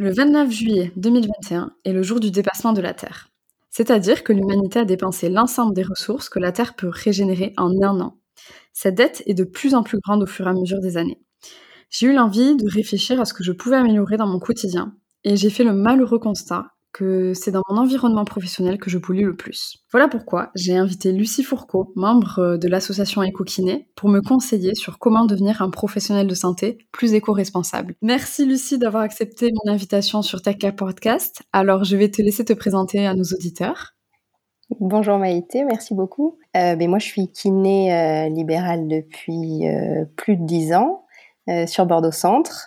Le 29 juillet 2021 est le jour du dépassement de la Terre. C'est-à-dire que l'humanité a dépensé l'ensemble des ressources que la Terre peut régénérer en un an. Cette dette est de plus en plus grande au fur et à mesure des années. J'ai eu l'envie de réfléchir à ce que je pouvais améliorer dans mon quotidien, et j'ai fait le malheureux constat c'est dans mon environnement professionnel que je pollue le plus. Voilà pourquoi j'ai invité Lucie Fourcault, membre euh, de l'association Ecokiné, pour me conseiller sur comment devenir un professionnel de santé plus éco-responsable. Merci Lucie d'avoir accepté mon invitation sur TechCare Podcast. Alors je vais te laisser te présenter à nos auditeurs. Bonjour Maïté, merci beaucoup. Euh, ben moi je suis kiné euh, libérale depuis plus de dix ans sur Bordeaux Centre.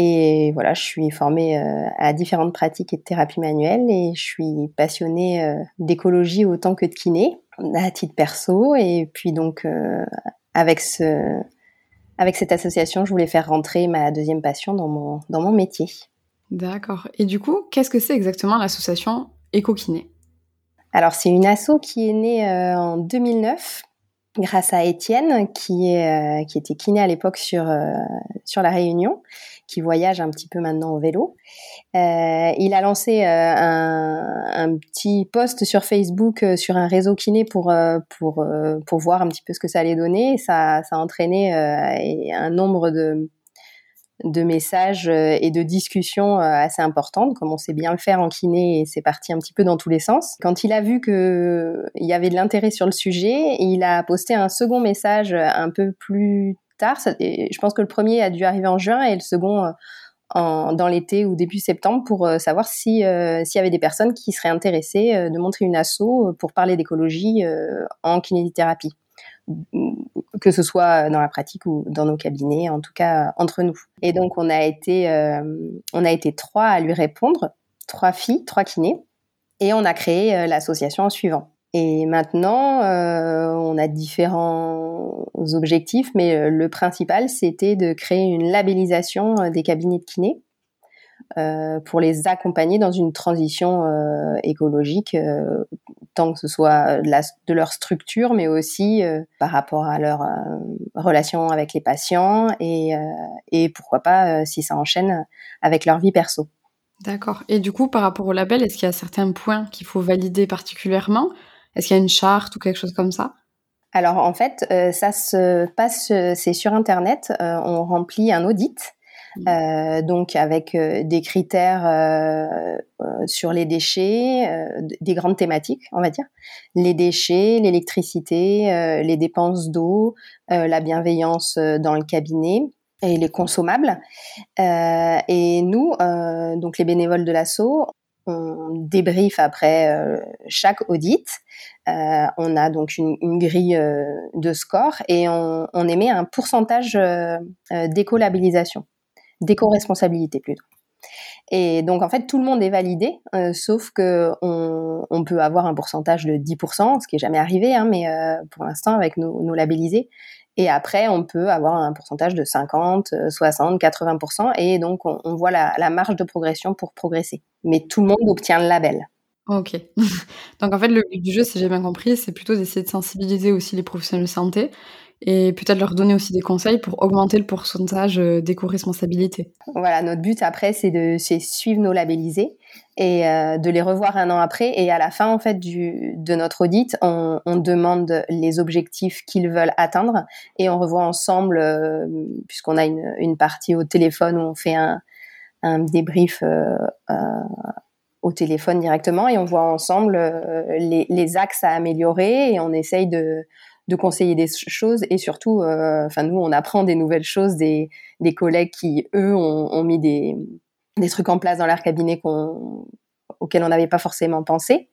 Et voilà, je suis formée euh, à différentes pratiques et de thérapie manuelle et je suis passionnée euh, d'écologie autant que de kiné à titre perso. Et puis donc euh, avec ce avec cette association, je voulais faire rentrer ma deuxième passion dans mon dans mon métier. D'accord. Et du coup, qu'est-ce que c'est exactement l'association Éco-Kiné? Alors c'est une asso qui est née en 2009 grâce à Étienne qui est qui était kiné à l'époque sur sur la Réunion qui voyage un petit peu maintenant au vélo. Euh, il a lancé euh, un, un, petit post sur Facebook euh, sur un réseau kiné pour euh, pour euh, pour voir un petit peu ce que ça allait donner. Ça ça a entraîné un nombre de de messages et de discussions assez importantes, comme on sait bien le faire en kiné, et c'est parti un petit peu dans tous les sens. Quand il a vu que il y avait de l'intérêt sur le sujet, il a posté un second message un peu plus tard. je pense que le premier a dû arriver en juin et le second euh, dans l'été ou début septembre pour euh, savoir si euh, s'il y avait des personnes qui seraient intéressées de montrer une asso pour parler d'écologie en kinésithérapie que ce soit dans la pratique ou dans nos cabinets, en tout cas entre nous. Et donc on a été on a été trois à lui répondre, trois filles, trois kinés, et on a créé l'association en suivant. Et maintenant, euh, on a différents objectifs, mais euh, le principal, c'était de créer une labellisation euh, des cabinets de kiné euh, pour les accompagner dans une transition euh, écologique, euh, tant que ce soit de, la, de, leur structure, mais aussi par rapport à leur relation avec les patients et, et pourquoi pas, si ça enchaîne, avec leur vie perso. D'accord. Et du coup, par rapport au label, est-ce qu'il y a certains points qu'il faut valider particulièrement? Est-ce qu'il y a une charte ou quelque chose comme ça? Alors en fait, euh, ça se passe, euh, c'est sur Internet, euh, on remplit un audit. Mmh. Euh, donc avec euh, des critères euh, sur les déchets, des grandes thématiques, on va dire, les déchets, l'électricité, les dépenses d'eau, la bienveillance dans le cabinet et les consommables. et nous, donc les bénévoles de l'assaut, on débriefe après chaque audit. On a donc une, grille de score et on, émet un pourcentage d'éco-labellisation, d'éco-responsabilité plutôt. Et donc en fait tout le monde est validé, sauf que on, peut avoir un pourcentage de 10%, ce qui est jamais arrivé, hein, mais pour l'instant avec nos, labellisés, et après, on peut avoir un pourcentage de 50, 60, 80%. Et donc, on, on voit la, la, marge de progression pour progresser. Mais tout le monde obtient le label. Ok. donc, en fait, le but du jeu, si j'ai bien compris, c'est plutôt d'essayer de sensibiliser aussi les professionnels de santé et peut-être leur donner aussi des conseils pour augmenter le pourcentage euh, d'éco-responsabilité. Voilà, notre but après, c'est de suivre nos labellisés et euh, de les revoir un an après. Et à la fin, en fait, de notre audit, on, demande les objectifs qu'ils veulent atteindre et on revoit ensemble, euh, puisqu'on a une, partie au téléphone où on fait un, débrief au téléphone directement et on voit ensemble les axes à améliorer et on essaye de de conseiller des choses et surtout, euh, enfin nous, on apprend des nouvelles choses des, des collègues qui, eux, ont, ont mis des, des trucs en place dans leur cabinet qu'on, auxquels on n'avait pas forcément pensé.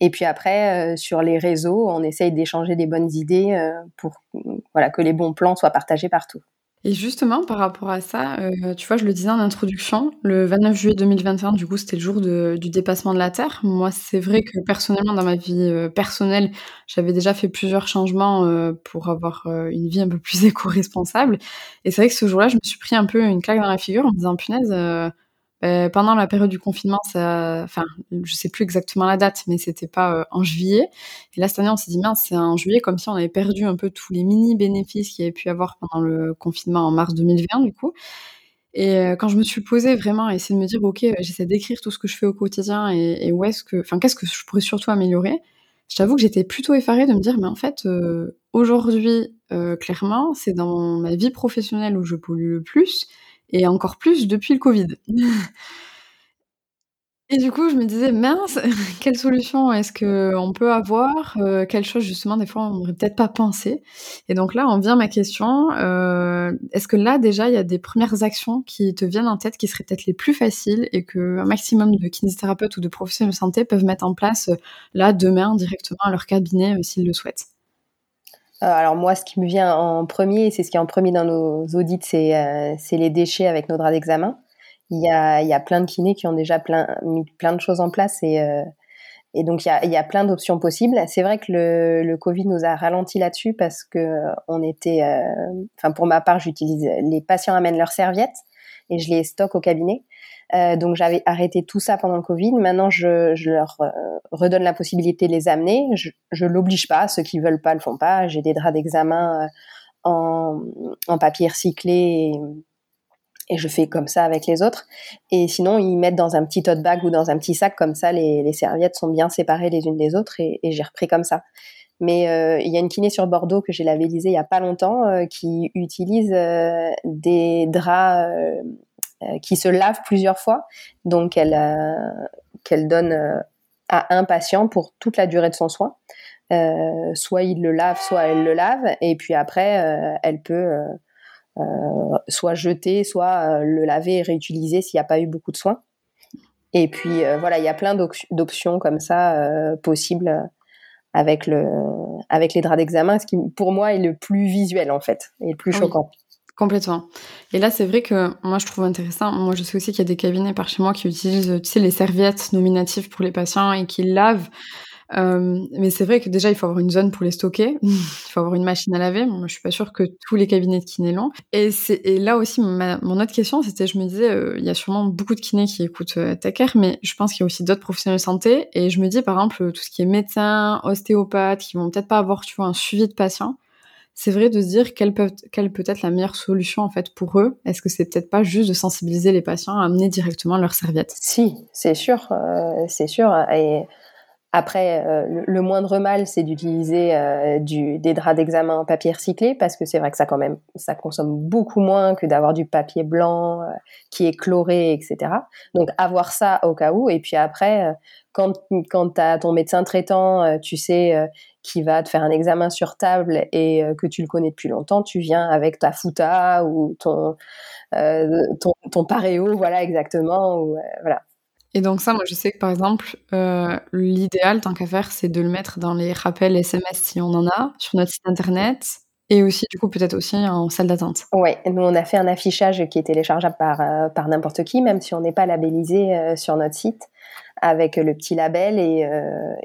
Et puis après, euh, sur les réseaux, on essaye d'échanger des bonnes idées euh, pour voilà que les bons plans soient partagés partout. Et justement, par rapport à ça, euh, tu vois, je le disais en introduction, le 29 juillet 2021, du coup, c'était le jour du dépassement de la Terre. Moi, c'est vrai que personnellement, dans ma vie euh, personnelle, j'avais déjà fait plusieurs changements euh, pour avoir une vie un peu plus éco-responsable. Et c'est vrai que ce jour-là, je me suis pris un peu une claque dans la figure en me disant, punaise, euh, pendant la période du confinement, ça, enfin, je sais plus exactement la date, mais c'était pas euh, en juillet. Et là, cette année, on s'est dit, mince, c'est en juillet, comme si on avait perdu un peu tous les mini bénéfices qu'il y avait pu avoir pendant le confinement en mars 2020, du coup. Et euh, quand je me suis posée vraiment à essayer de me dire, ok, j'essaie d'écrire tout ce que je fais au quotidien et, où est-ce que, enfin, qu'est-ce que je pourrais surtout améliorer, je t'avoue que j'étais plutôt effarée de me dire, mais en fait, aujourd'hui, clairement, c'est dans ma vie professionnelle où je pollue le plus, et encore plus depuis le Covid. Et du coup, je me disais: «Mince, quelle solution est-ce qu'on peut avoir?» euh, quelle chose justement des fois on n'aurait peut-être pas pensé et donc là, en vient ma question, heu, est-ce que là déjà il y a des premières actions qui te viennent en tête qui seraient peut-être les plus faciles et qu'un maximum de kinésithérapeutes ou de professionnels de santé peuvent mettre en place, euh, là, demain, directement à leur cabinet, euh, s'ils le souhaitent? Alors moi, ce qui me vient en premier, c'est ce qui est en premier dans nos audits, c'est, c'est les déchets avec nos draps d'examen. Il y a, il y a plein de kinés qui ont déjà mis plein de choses en place et, euh, donc il y a, plein d'options possibles. C'est vrai que le, le Covid nous a ralenti là-dessus parce que on était, euh, enfin pour ma part, j'utilise les patients amènent leurs serviettes et je les stocke au cabinet. Euh, donc j'avais arrêté tout ça pendant le Covid. Maintenant, je, je leur euh, redonne la possibilité de les amener. Je, je l'oblige pas. Ceux qui veulent pas le font pas. J'ai des draps d'examen en, en papier recyclé. Et, je fais comme ça avec les autres. Et sinon, ils mettent dans un petit tote bag ou dans un petit sac, comme ça, les, les serviettes sont bien séparées les unes des autres et, et j'ai repris comme ça. Mais euh, il y a une kiné sur Bordeaux que j'ai labellisée il y a pas longtemps euh, qui utilise euh, des draps qui se lavent plusieurs fois. Donc, elle, qu'elle donne à un patient pour toute la durée de son soin. soit il le lave, soit elle le lave. Et puis après, elle peut euh, soit jeter, soit euh, le laver et réutiliser s'il n'y a pas eu beaucoup de soins. Et puis euh, voilà, il y a plein d'options comme ça possibles avec le avec les draps d'examen, ce qui pour moi est le plus visuel en fait et le plus choquant. Complètement. Et là, c'est vrai que moi, je trouve intéressant. Moi, je sais aussi qu'il y a des cabinets par chez moi qui utilisent, tu sais, les serviettes nominatives pour les patients et qui lavent euh, mais c'est vrai que déjà, il faut avoir une zone pour les stocker. il faut avoir une machine à laver. Moi, je suis pas sûre que tous les cabinets de kiné l'ont. Et, et là aussi, mon autre question, c'était, je me disais, euh, il y a sûrement beaucoup de kinés qui écoutent euh, mais je pense qu'il y a aussi d'autres professionnels de santé. Et je me dis, par exemple, tout ce qui est médecin, ostéopathe, qui vont peut-être pas avoir, tu vois, un suivi de patients. C'est vrai de se dire quelle peut, être la meilleure solution en fait pour eux. Est-ce que c'est peut-être pas juste de sensibiliser les patients à amener directement leurs serviettes Si, c'est sûr, euh, c'est sûr. Après, euh, le, moindre mal, c'est d'utiliser euh, des draps d'examen en papier recyclé parce que c'est vrai que ça quand même, ça consomme beaucoup moins que d'avoir du papier blanc euh, qui est chloré, etc. Donc avoir ça au cas où. Et puis après, quand quand t'as ton médecin traitant, tu sais, qui va te faire un examen sur table et que tu le connais depuis longtemps, tu viens avec ta fouta ou ton ton, ton paréo, voilà exactement. Ou, voilà. Et donc ça, moi, je sais que par exemple, euh, l'idéal, tant qu'à faire, c'est de le mettre dans les rappels SMS si on en a, sur notre site internet, et aussi, du coup, peut-être aussi en salle d'attente. Oui, nous, on a fait un affichage qui est téléchargeable par, euh, par n'importe qui, même si on n'est pas labellisé euh, sur notre site, avec le petit label et,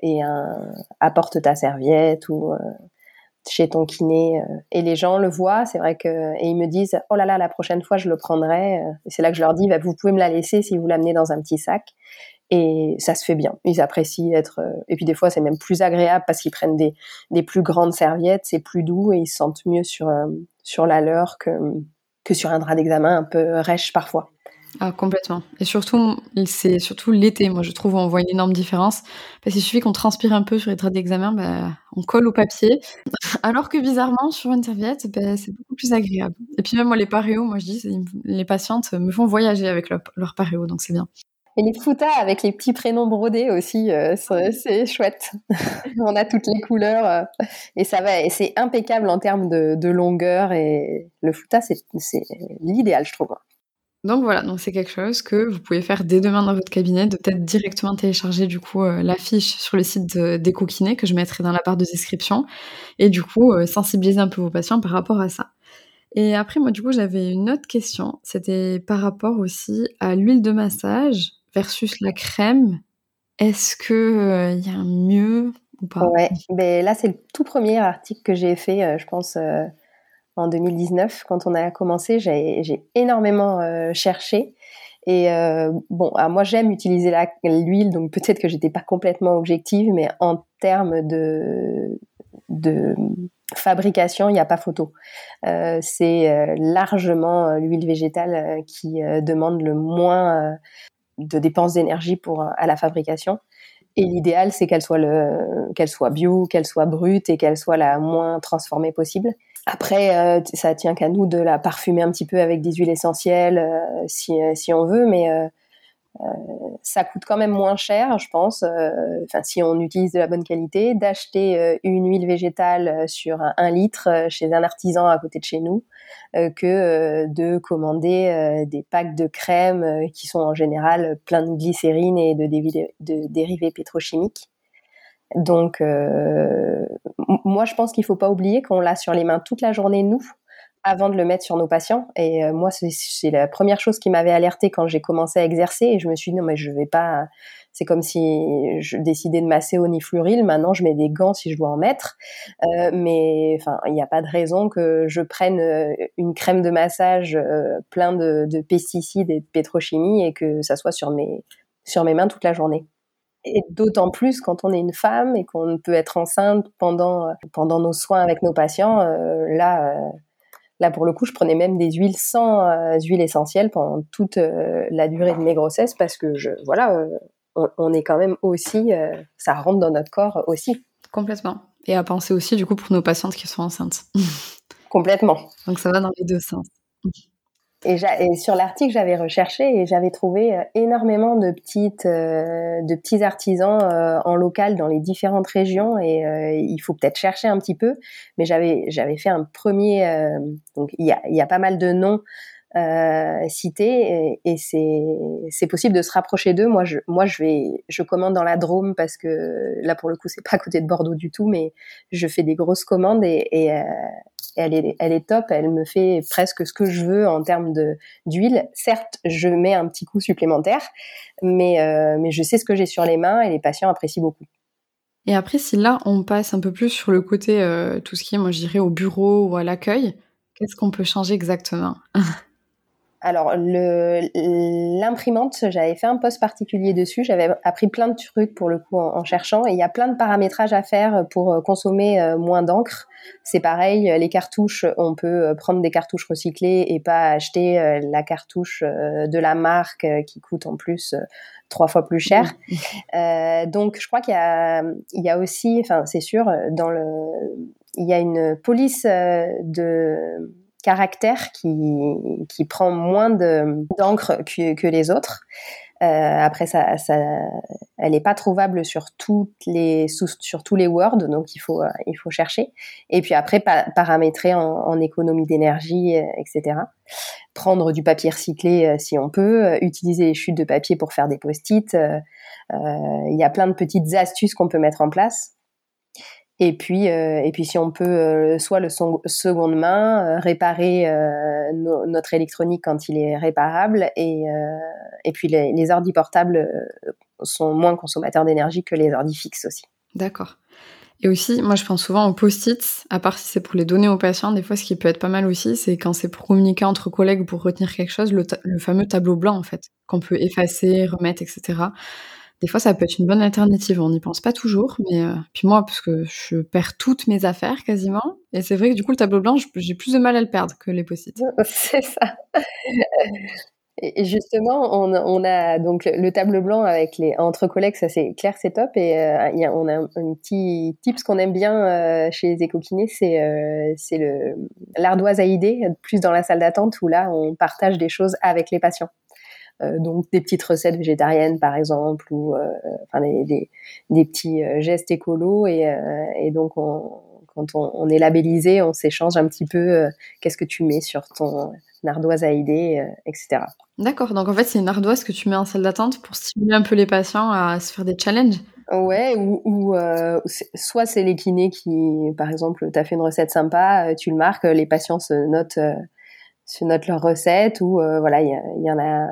et un apporte ta serviette ou chez ton kiné euh, et les gens le voient, c'est vrai que et ils me disent oh là là la prochaine fois je le prendrai. Euh, c'est là que je leur dis bah, vous pouvez me la laisser si vous l'amenez dans un petit sac et ça se fait bien. Ils apprécient être euh, et puis des fois c'est même plus agréable parce qu'ils prennent des des plus grandes serviettes, c'est plus doux et ils se sentent mieux sur sur la leur que que sur un drap d'examen un peu rêche parfois. Ah, complètement. Et surtout, c'est surtout l'été, moi, je trouve, où on voit une énorme différence. Parce qu'il suffit qu'on transpire un peu sur les traits d'examen, bah, on colle au papier. Alors que bizarrement, sur une serviette, bah, c'est beaucoup plus agréable. Et puis même moi, les paréos, moi, je dis, les patientes me font voyager avec leur, leur paréo, donc c'est bien. Et les foutas avec les petits prénoms brodés aussi, euh, c'est chouette. on a toutes les couleurs euh, et ça va. Et c'est impeccable en termes de, de longueur. Et le fouta, c'est l'idéal, je trouve. Donc voilà, donc c'est quelque chose que vous pouvez faire dès demain dans votre cabinet, de peut-être directement télécharger du coup euh, l'affiche sur le site d'EcoKiné que je mettrai dans la barre de description et du coup euh, sensibiliser un peu vos patients par rapport à ça. Et après moi du coup j'avais une autre question, c'était par rapport aussi à l'huile de massage versus la crème. Est-ce que euh, il y a un mieux ou pas? Ouais, ben là c'est le tout premier article que j'ai fait, je pense en 2019 quand on a commencé. J'ai énormément euh, cherché. Et euh, bon, moi j'aime utiliser l'huile, donc peut-être que j'étais pas complètement objective, mais en termes de, fabrication, il n'y a pas photo. c'est largement l'huile végétale qui demande le moins de dépenses d'énergie pour à la fabrication. Et l'idéal, c'est qu'elle soit bio, qu'elle soit brute et qu'elle soit la moins transformée possible. Après, euh, ça tient qu'à nous de la parfumer un petit peu avec des huiles essentielles euh, si, euh, si on veut, mais ça coûte quand même moins cher, je pense, si on utilise de la bonne qualité, d'acheter une huile végétale sur un, litre chez un artisan à côté de chez nous que de commander des packs de crème qui sont en général pleins de glycérine et de dérivés pétrochimiques. Donc, euh, moi, je pense qu'il faut pas oublier qu'on l'a sur les mains toute la journée, nous, avant de le mettre sur nos patients. Et euh, moi, c'est la première chose qui m'avait alerté quand j'ai commencé à exercer. Et je me suis dit, non, mais je vais pas. C'est comme si je décidais de masser au nifluril. Maintenant, je mets des gants si je dois en mettre. Euh, mais enfin, il n'y a pas de raison que je prenne une crème de massage plein de, de, pesticides et de pétrochimie et que ça soit sur mes sur mes mains toute la journée. Et d'autant plus quand on est une femme et qu'on peut être enceinte pendant, euh, pendant nos soins avec nos patients. Euh, là, euh, là, pour le coup, je prenais même des huiles sans huiles essentielles pendant toute la durée de mes grossesses parce que, je, voilà, on, on, est quand même aussi, ça rentre dans notre corps aussi. Complètement. Et à penser aussi, du coup, pour nos patientes qui sont enceintes. Complètement. Donc ça va dans les deux sens. Et, et, sur l'article, j'avais recherché et j'avais trouvé euh, énormément de petites, euh, de petits artisans euh, en local dans les différentes régions. Et il faut peut-être chercher un petit peu. Mais j'avais, j'avais fait un premier. donc il y a, y a pas mal de noms cités et, et c'est, c'est possible de se rapprocher d'eux. Moi, je, moi, je vais, je commande dans la Drôme parce que là, pour le coup, c'est pas à côté de Bordeaux du tout, mais je fais des grosses commandes et, et elle est, top, elle me fait presque ce que je veux en termes d'huile. Certes, je mets un petit coup supplémentaire, mais, euh, mais je sais ce que j'ai sur les mains et les patients apprécient beaucoup. Et après, si là, on passe un peu plus sur le côté, euh, tout ce qui est, moi je dirais, au bureau ou à l'accueil, qu'est-ce qu'on peut changer exactement? Alors, l'imprimante, j'avais fait un post particulier dessus. J'avais appris plein de trucs pour le coup en, cherchant. Et il y a plein de paramétrages à faire pour euh, consommer euh, moins d'encre. C'est pareil, les cartouches, on peut euh, prendre des cartouches recyclées et pas acheter la cartouche de la marque qui coûte en plus trois fois plus cher. donc, je crois qu'il y y a aussi, enfin, c'est sûr, dans le, il y a une police de caractère qui, qui prend moins d'encre que, que, les autres. Euh, après, ça, ça, elle n'est pas trouvable sur toutes les sur tous les Word, donc il faut euh, il faut chercher. Et puis après, paramétrer en, économie d'énergie, euh, etc. Prendre du papier recyclé si on peut, utiliser les chutes de papier pour faire des post-it. Il y a plein de petites astuces qu'on peut mettre en place. Et puis, euh, et puis si on peut euh, soit le son, seconde main, euh, réparer notre électronique quand il est réparable, et, et puis les, les ordi portables sont moins consommateurs d'énergie que les ordi fixes aussi. D'accord. Et aussi, moi je pense souvent aux post-it, à part si c'est pour les donner aux patients, des fois ce qui peut être pas mal aussi, c'est quand c'est pour communiquer entre collègues ou pour retenir quelque chose, le, le fameux tableau blanc en fait, qu'on peut effacer, remettre, etc des fois, ça peut être une bonne alternative. On n'y pense pas toujours, mais euh, puis moi, parce que je perds toutes mes affaires quasiment, et c'est vrai que du coup, le tableau blanc, j'ai plus de mal à le perdre que les post-it. C'est ça. Et justement, on, a donc le tableau blanc avec les entre collègues, ça c'est clair, c'est top. Et euh, on a un, petit tips qu'on aime bien euh, chez les éco-kinés, c'est c'est l'ardoise à idées, plus dans la salle d'attente où là on partage des choses avec les patients. Euh, donc des petites recettes végétariennes par exemple ou euh, enfin des, des, petits euh, gestes écolos. Et, et donc quand on, on, est labellisé, on s'échange un petit peu qu'est-ce que tu mets sur ton ardoise à idées, etc. D'accord, donc en fait c'est une ardoise que tu mets en salle d'attente pour stimuler un peu les patients à se faire des challenges. Ouais, ou, ou soit c'est les kinés qui, par exemple, tu as fait une recette sympa, tu le marques, les patients se notent, se notent leur recette, ou voilà, il y, y, en a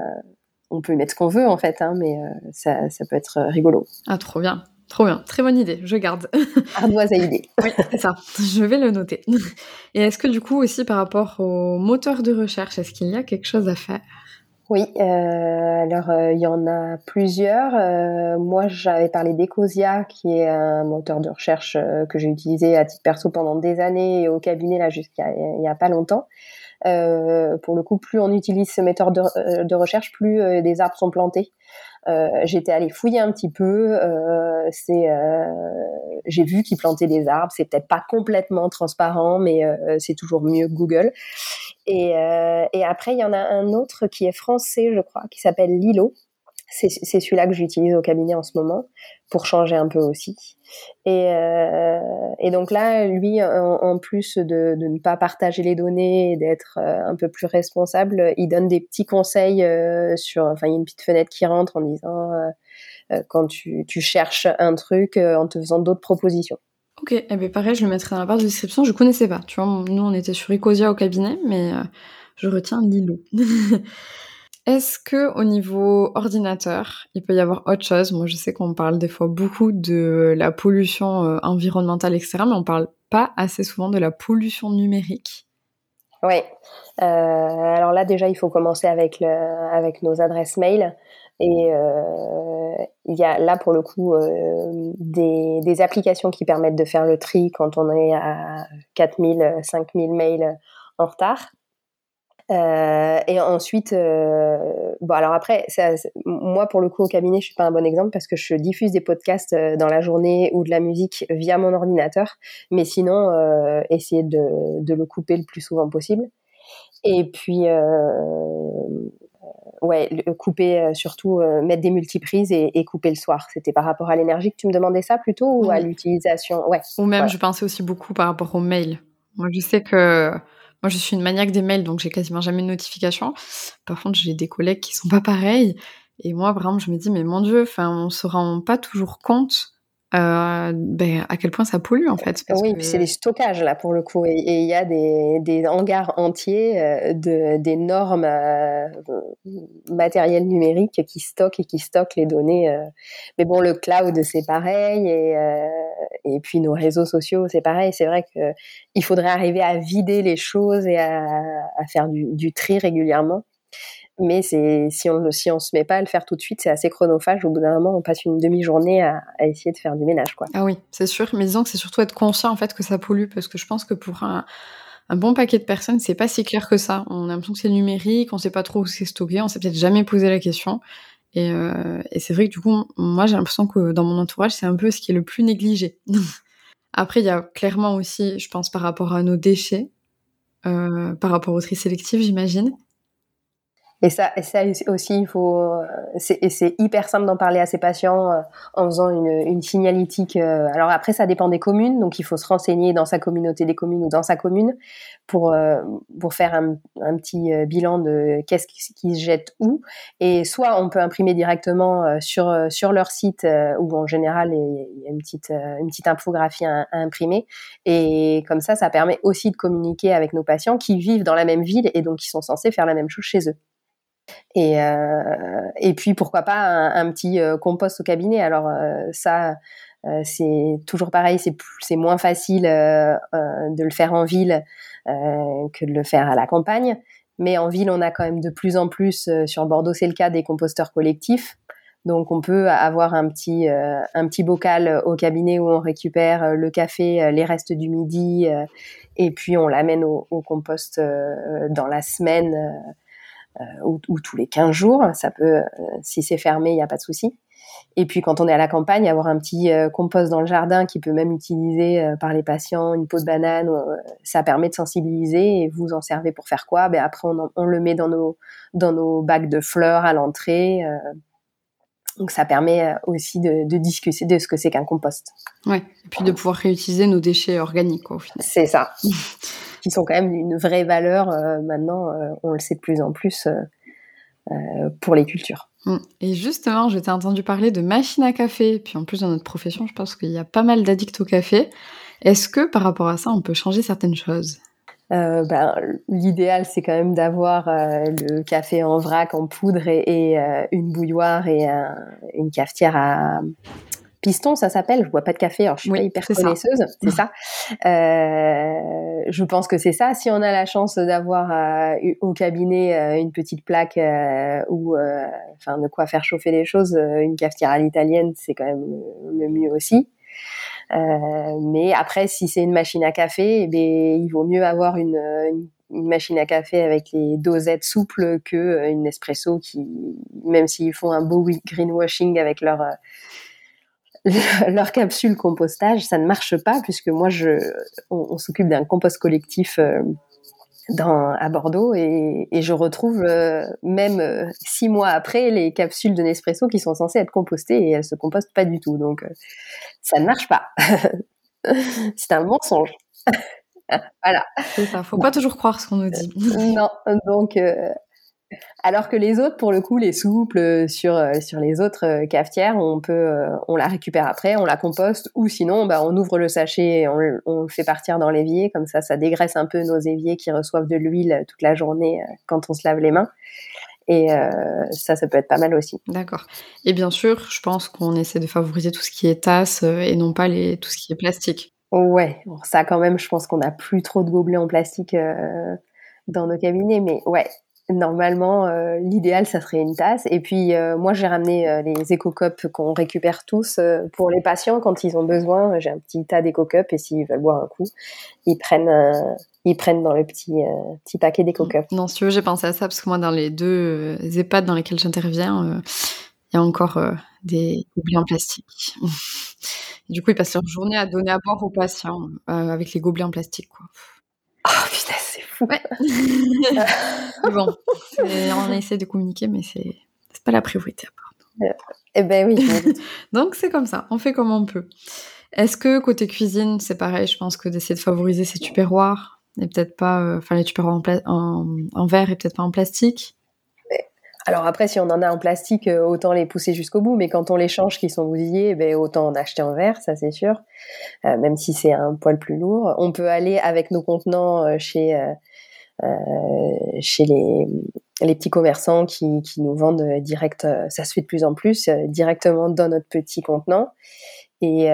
on peut mettre ce qu'on veut en fait, hein, mais euh, ça, ça, peut être euh, rigolo. Ah, trop bien. Trop bien, très bonne idée, je garde. Ardoise à idée. oui, c'est ça, je vais le noter. Et est-ce que du coup aussi par rapport au moteur de recherche, est-ce qu'il y a quelque chose à faire? Oui, euh, alors euh, il y en a plusieurs. Euh, moi, j'avais parlé d'Ecosia, qui est un moteur de recherche que j'ai utilisé à titre perso pendant des années et au cabinet là jusqu'à il y a pas longtemps. Pour le coup, plus on utilise ce moteur de, de recherche, plus des arbres sont plantés. Euh, j'étais allée fouiller un petit peu. Euh, c'est, euh, j'ai vu qu'ils plantaient des arbres. C'est peut-être pas complètement transparent, mais c'est toujours mieux que Google. Et, et après, il y en a un autre qui est français, je crois, qui s'appelle Lilo c'est celui-là que j'utilise au cabinet en ce moment pour changer un peu aussi. Et, euh, et donc là, lui, en, plus de, de, ne pas partager les données et d'être euh, un peu plus responsable, il donne des petits conseils euh, sur. Enfin, il y a une petite fenêtre qui rentre en disant quand tu, tu, cherches un truc en te faisant d'autres propositions. Ok, eh bien pareil, je le mettrai dans la barre de description. Je connaissais pas. Tu vois, nous on était sur Ecosia au cabinet, mais je retiens Lilo. Est-ce que au niveau ordinateur, il peut y avoir autre chose? Moi, je sais qu'on parle des fois beaucoup de la pollution euh, environnementale, etc., mais on parle pas assez souvent de la pollution numérique. Oui. Euh, alors là, déjà, il faut commencer avec, nos adresses mail. Et euh, il y a là, pour le coup, des, des, applications qui permettent de faire le tri quand on est à 4000, 5000 mails en retard. Euh, et ensuite, euh, bon alors après, ça, moi pour le coup au cabinet, je suis pas un bon exemple parce que je diffuse des podcasts euh, dans la journée ou de la musique via mon ordinateur, mais sinon euh, essayer de, de, le couper le plus souvent possible. Et puis ouais, couper surtout mettre des multiprises et, et couper le soir. C'était par rapport à l'énergie que tu me demandais ça plutôt ou à l'utilisation? Ouais. Ou même je pensais aussi beaucoup par rapport aux mails. Moi je sais que moi, je suis une maniaque des mails, donc j'ai quasiment jamais de notification. Par contre, j'ai des collègues qui sont pas pareils. Et moi, vraiment, je me dis, mais mon Dieu, enfin, on se rend pas toujours compte euh, ben, à quel point ça pollue en fait. oui, puis c'est des stockages là pour le coup, et il y a des, des hangars entiers euh, de d'énormes euh, matériels numériques qui stockent et qui stockent les données. Euh. Mais bon, le cloud c'est pareil, et et puis nos réseaux sociaux c'est pareil. C'est vrai que il faudrait arriver à vider les choses et à, à faire du, du tri régulièrement mais si on si on se met pas à le faire tout de suite, c'est assez chronophage. Au bout d'un moment, on passe une demi-journée à, essayer de faire du ménage, quoi. Ah oui, c'est sûr. Mais disons que c'est surtout être conscient en fait que ça pollue, parce que je pense que pour un, bon paquet de personnes, c'est pas si clair que ça. On a l'impression que c'est numérique, on sait pas trop où c'est stocké, on s'est peut-être jamais posé la question. Et, euh, et c'est vrai que du coup, moi, j'ai l'impression que dans mon entourage, c'est un peu ce qui est le plus négligé. Après, il y a clairement aussi, je pense, par rapport à nos déchets, euh, par rapport au tri sélectif, j'imagine. Et ça, et ça aussi, il faut, euh, c'est hyper simple d'en parler à ses patients euh, en faisant une, signalétique. Euh, alors après, ça dépend des communes, donc il faut se renseigner dans sa communauté des communes ou dans sa commune pour pour faire un, petit bilan de qu'est-ce qui, se jette où. Et soit on peut imprimer directement sur sur leur site où en général il y a une petite une petite infographie à imprimer. Et comme ça, ça permet aussi de communiquer avec nos patients qui vivent dans la même ville et donc qui sont censés faire la même chose chez eux. Et, euh, et puis pourquoi pas un, petit euh, compost au cabinet. Alors euh, ça, c'est toujours pareil, c'est moins facile de le faire en ville que de le faire à la campagne. Mais en ville, on a quand même de plus en plus, sur Bordeaux, c'est le cas des composteurs collectifs. Donc on peut avoir un petit un petit bocal au cabinet où on récupère le café, les restes du midi, et puis on l'amène au, compost dans la semaine ou, ou, tous les 15 jours. Ça peut, euh, si c'est fermé, il n'y a pas de souci. Et puis quand on est à la campagne, avoir un petit euh, compost dans le jardin qui peut même utiliser par les patients, une peau de banane, ça permet de sensibiliser et vous en servez pour faire quoi? Ben Après, on, on, le met dans nos, dans nos bacs de fleurs à l'entrée. donc ça permet aussi de, de discuter de ce que c'est qu'un compost. Ouais, et puis de pouvoir réutiliser nos déchets organiques au final. C'est ça. qui sont quand même une vraie valeur euh, maintenant, euh, on le sait de plus en plus euh, pour les cultures. Mm. Et justement, je t'ai entendu parler de machine à café, puis en plus dans notre profession, je pense qu'il y a pas mal d'addicts au café. Est-ce que par rapport à ça, on peut changer certaines choses? Euh, ben, l'idéal c'est quand même d'avoir le café en vrac, en poudre et, et une bouilloire et une cafetière à, Piston, ça s'appelle. Je bois pas de café, alors je suis pas hyper connaisseuse, c'est ça. Euh, je pense que c'est ça. Si on a la chance d'avoir euh, au cabinet euh, une petite plaque ou, enfin, de quoi faire chauffer les choses, une cafetière à l'italienne, c'est quand même le, mieux aussi. mais après, si c'est une machine à café, eh bien, il vaut mieux avoir une, une une machine à café avec les dosettes souples que euh, une espresso qui, même s'ils font un beau greenwashing avec leur euh, leur capsule compostage, ça ne marche pas puisque moi je, on, s'occupe d'un compost collectif euh, dans, à Bordeaux et, et je retrouve même six mois après les capsules de Nespresso qui sont censées être compostées et elles se compostent pas du tout. Donc ça ne marche pas. C'est un mensonge. voilà. Ça. Faut pas toujours croire ce qu'on nous dit. non. Donc, euh, alors que les autres, pour le coup, les souples sur euh, sur les autres euh, cafetières, on peut, on la récupère après, on la composte, ou sinon, bah, on ouvre le sachet, et on, on, le fait partir dans l'évier, comme ça, ça dégraisse un peu nos éviers qui reçoivent de l'huile toute la journée quand on se lave les mains. Et ça, ça peut être pas mal aussi. D'accord. Et bien sûr, je pense qu'on essaie de favoriser tout ce qui est tasse et non pas les, tout ce qui est plastique. Ouais, ça quand même, je pense qu'on n'a plus trop de gobelets en plastique euh, dans nos cabinets, mais ouais, normalement, euh, l'idéal, ça serait une tasse. Et puis, euh, moi, j'ai ramené les éco-cups qu'on récupère tous pour les patients quand ils ont besoin. J'ai un petit tas d'éco-cups et s'ils veulent boire un coup, ils prennent, ils prennent dans le petit, petit paquet d'éco-cups. Non, si tu veux, j'ai pensé à ça parce que moi, dans les deux EHPAD dans lesquels j'interviens, il y a encore des gobelets en plastique. du coup, ils passent leur journée à donner à boire aux patients euh, avec les gobelets en plastique. Quoi. Oh putain, fou. Ouais. bon, on essaie de communiquer, mais c'est pas la priorité. Eh ben oui. Donc c'est comme ça, on fait comme on peut. Est-ce que côté cuisine, c'est pareil? Je pense que d'essayer de favoriser ces tupperwares et peut-être pas, euh, enfin les tupperwares en, en verre et peut-être pas en plastique? Alors après, si on en a en plastique, euh, autant les pousser jusqu'au bout, mais quand on les change qui sont bousillés, ben, autant en acheter en verre, ça c'est sûr, euh, même si c'est un poil plus lourd. On peut aller avec nos contenants euh, chez, chez les, petits commerçants qui, nous vendent direct, ça se fait de plus en plus, directement dans notre petit contenant. Et,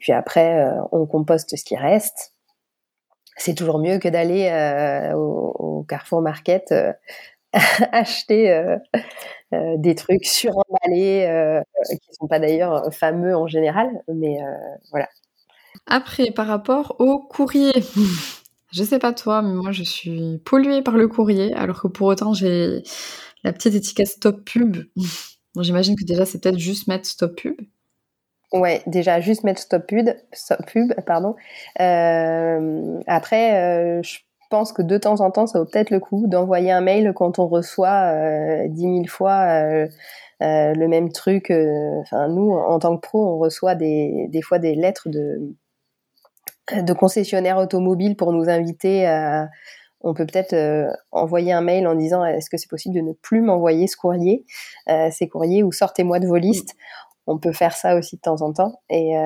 puis après, on composte ce qui reste c'est toujours mieux que d'aller au, au, Carrefour Market acheter euh, euh, des trucs suremballés euh, qui sont pas d'ailleurs fameux en général, mais voilà. Après, par rapport au courrier, je sais pas toi, mais moi je suis polluée par le courrier, alors que pour autant j'ai la petite étiquette stop pub. J'imagine que déjà c'est peut-être juste mettre stop pub. Ouais, déjà juste mettre stop pub, stop pub pardon. Euh, après, je pense que de temps en temps, ça vaut peut-être le coup d'envoyer un mail quand on reçoit euh, dix mille fois euh, euh, le même truc. Enfin, nous, en tant que pro, on reçoit des fois des lettres de, de concessionnaires automobiles pour nous inviter à on peut peut-être envoyer un mail en disant est-ce que c'est possible de ne plus m'envoyer ce courrier, ces courriers ou sortez-moi de vos listes. On peut faire ça aussi de temps en temps. Et,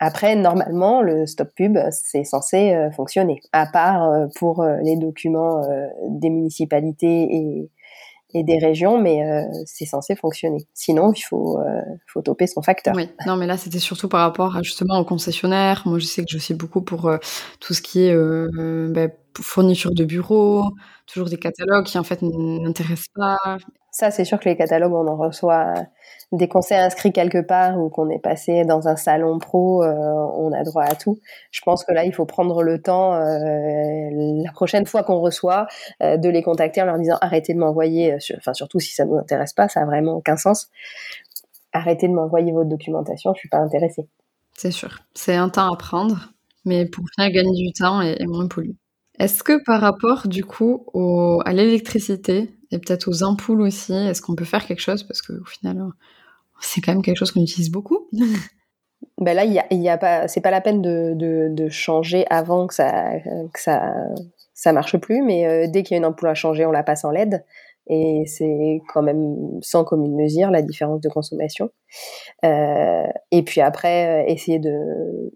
après, normalement, le stop pub, c'est censé euh, fonctionner, à part euh, pour euh, les documents des municipalités et, et, des régions, mais c'est censé fonctionner. Sinon, il faut, faut toper son facteur. Oui, non, mais là, c'était surtout par rapport à, justement aux concessionnaires. Moi, je sais que je sais beaucoup pour tout ce qui est ben, fourniture de bureau, toujours des catalogues qui, en fait, n'intéressent pas. Ça, c'est sûr que les catalogues, on en reçoit dès qu'on s'est inscrit quelque part ou qu'on est passé dans un salon pro, euh, on a droit à tout. Je pense que là, il faut prendre le temps, euh, la prochaine fois qu'on reçoit, euh, de les contacter en leur disant arrêtez de m'envoyer, enfin surtout si ça ne nous intéresse pas, ça a vraiment aucun sens. Arrêtez de m'envoyer votre documentation, je suis pas intéressée. C'est sûr, c'est un temps à prendre, mais pour finir gagner du temps et, moins polluer. Est-ce que par rapport du coup à l'électricité et peut-être aux ampoules aussi, est-ce qu'on peut faire quelque chose? Parce qu'au final c'est quand même quelque chose qu'on utilise beaucoup. ben là, y a, y a pas, c'est pas la peine de, changer avant que ça, que ça, marche plus, mais euh, dès qu'il y a une ampoule à changer, on la passe en LED. Et c'est quand même sans commune mesure la différence de consommation. Euh, et puis après, euh, essayer de,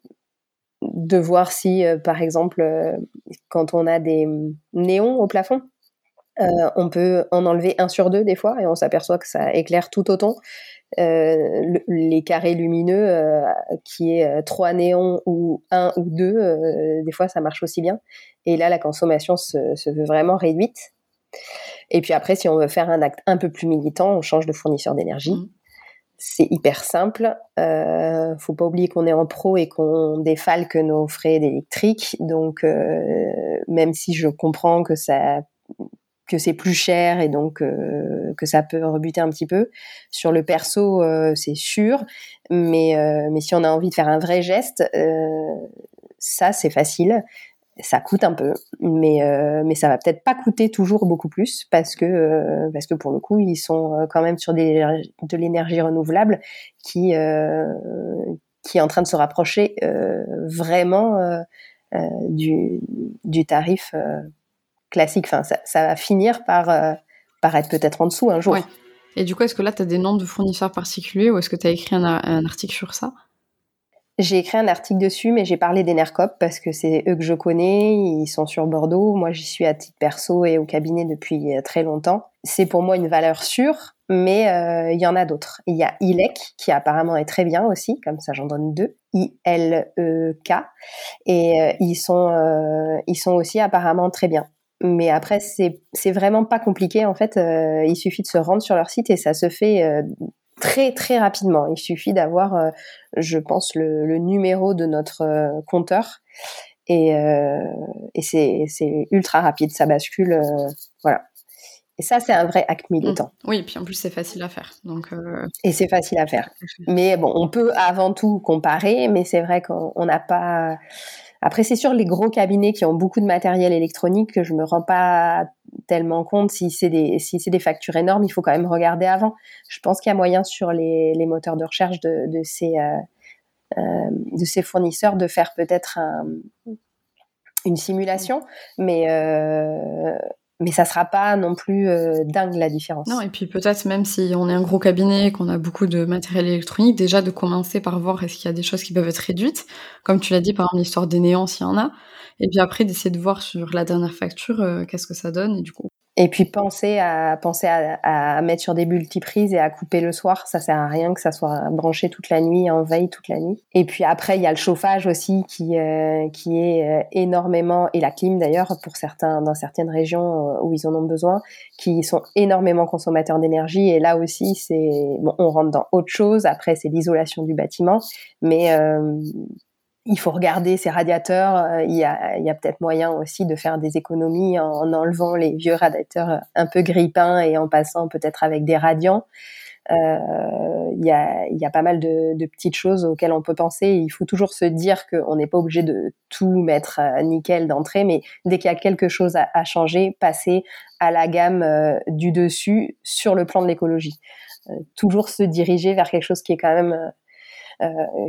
de voir si, euh, par exemple, euh, quand on a des néons au plafond, on peut en enlever un sur deux des fois et on s'aperçoit que ça éclaire tout autant les carrés lumineux qui est trois néons ou un ou deux, des fois ça marche aussi bien. Et là, la consommation se, se veut vraiment réduite. Et puis après, si on veut faire un acte un peu plus militant, on change de fournisseur d'énergie. Mmh. C'est hyper simple. Euh, faut pas oublier qu'on est en pro et qu'on défalque nos frais d'électrique. Donc, euh, même si je comprends que ça que c'est plus cher et donc euh, que ça peut rebuter un petit peu. Sur le perso, euh, c'est sûr, mais, mais si on a envie de faire un vrai geste, ça c'est facile ça coûte un peu, mais euh, mais ça va peut-être pas coûter toujours beaucoup plus parce que euh, parce que pour le coup ils sont euh, quand même sur de l'énergie renouvelable qui qui est en train de se rapprocher vraiment du du tarif classique. Enfin ça, va finir par par être peut-être en dessous un jour. Et du coup est-ce que là tu as des noms de fournisseurs particuliers ou est-ce que tu as écrit un article sur ça? J'ai écrit un article dessus, mais j'ai parlé d'Enercop parce que c'est eux que je connais. Ils sont sur Bordeaux. Moi, j'y suis à titre perso et au cabinet depuis euh, très longtemps. C'est pour moi une valeur sûre, mais euh, il y en a d'autres. Il y a ILEC qui apparemment est très bien aussi, comme ça j'en donne deux. I-L-E-K. Et euh, ils, sont, ils sont aussi apparemment très bien. Mais après, c'est vraiment pas compliqué. En fait, il suffit de se rendre sur leur site et ça se fait très très rapidement. Il suffit d'avoir, euh, je pense, le, numéro de notre euh, compteur et, euh, et c'est ultra rapide, ça bascule, voilà. Et ça, c'est un vrai acte militant. Mmh. Oui, et puis en plus, c'est facile à faire. Donc, Et c'est facile à faire. Mais bon, on peut avant tout comparer, mais c'est vrai qu'on n'a pas après, c'est sûr, les gros cabinets qui ont beaucoup de matériel électronique, que je me rends pas tellement compte si c'est des si des factures énormes, il faut quand même regarder avant. Je pense qu'il y a moyen sur les, moteurs de recherche de, ces euh, euh, de ces fournisseurs de faire peut-être un, une simulation, mais euh, mais ça sera pas non plus euh, dingue la différence. Non, et puis peut-être même si on est un gros cabinet, qu'on a beaucoup de matériel électronique, déjà de commencer par voir est-ce qu'il y a des choses qui peuvent être réduites, comme tu l'as dit, par exemple l'histoire des néants s'il y en a, et puis après d'essayer de voir sur la dernière facture euh, qu'est-ce que ça donne, et du coup et puis penser à penser à, à, mettre sur des multiprises et à couper le soir, ça sert à rien que ça soit branché toute la nuit, en veille toute la nuit. Et puis après, il y a le chauffage aussi qui euh, qui est euh, énormément et la clim d'ailleurs pour certains dans certaines régions euh, où ils en ont besoin, qui sont énormément consommateurs d'énergie. Et là aussi, c'est bon, on rentre dans autre chose. Après, c'est l'isolation du bâtiment, mais il faut regarder ces radiateurs. Euh, il y a, il y a peut-être moyen aussi de faire des économies en, enlevant les vieux radiateurs un peu grippins et en passant peut-être avec des radiants. Euh, il, y a, il y a pas mal de, de, petites choses auxquelles on peut penser. Il faut toujours se dire qu'on n'est pas obligé de tout mettre nickel d'entrée, mais dès qu'il y a quelque chose à, changer, passer à la gamme euh, du dessus sur le plan de l'écologie. Euh, toujours se diriger vers quelque chose qui est quand même euh,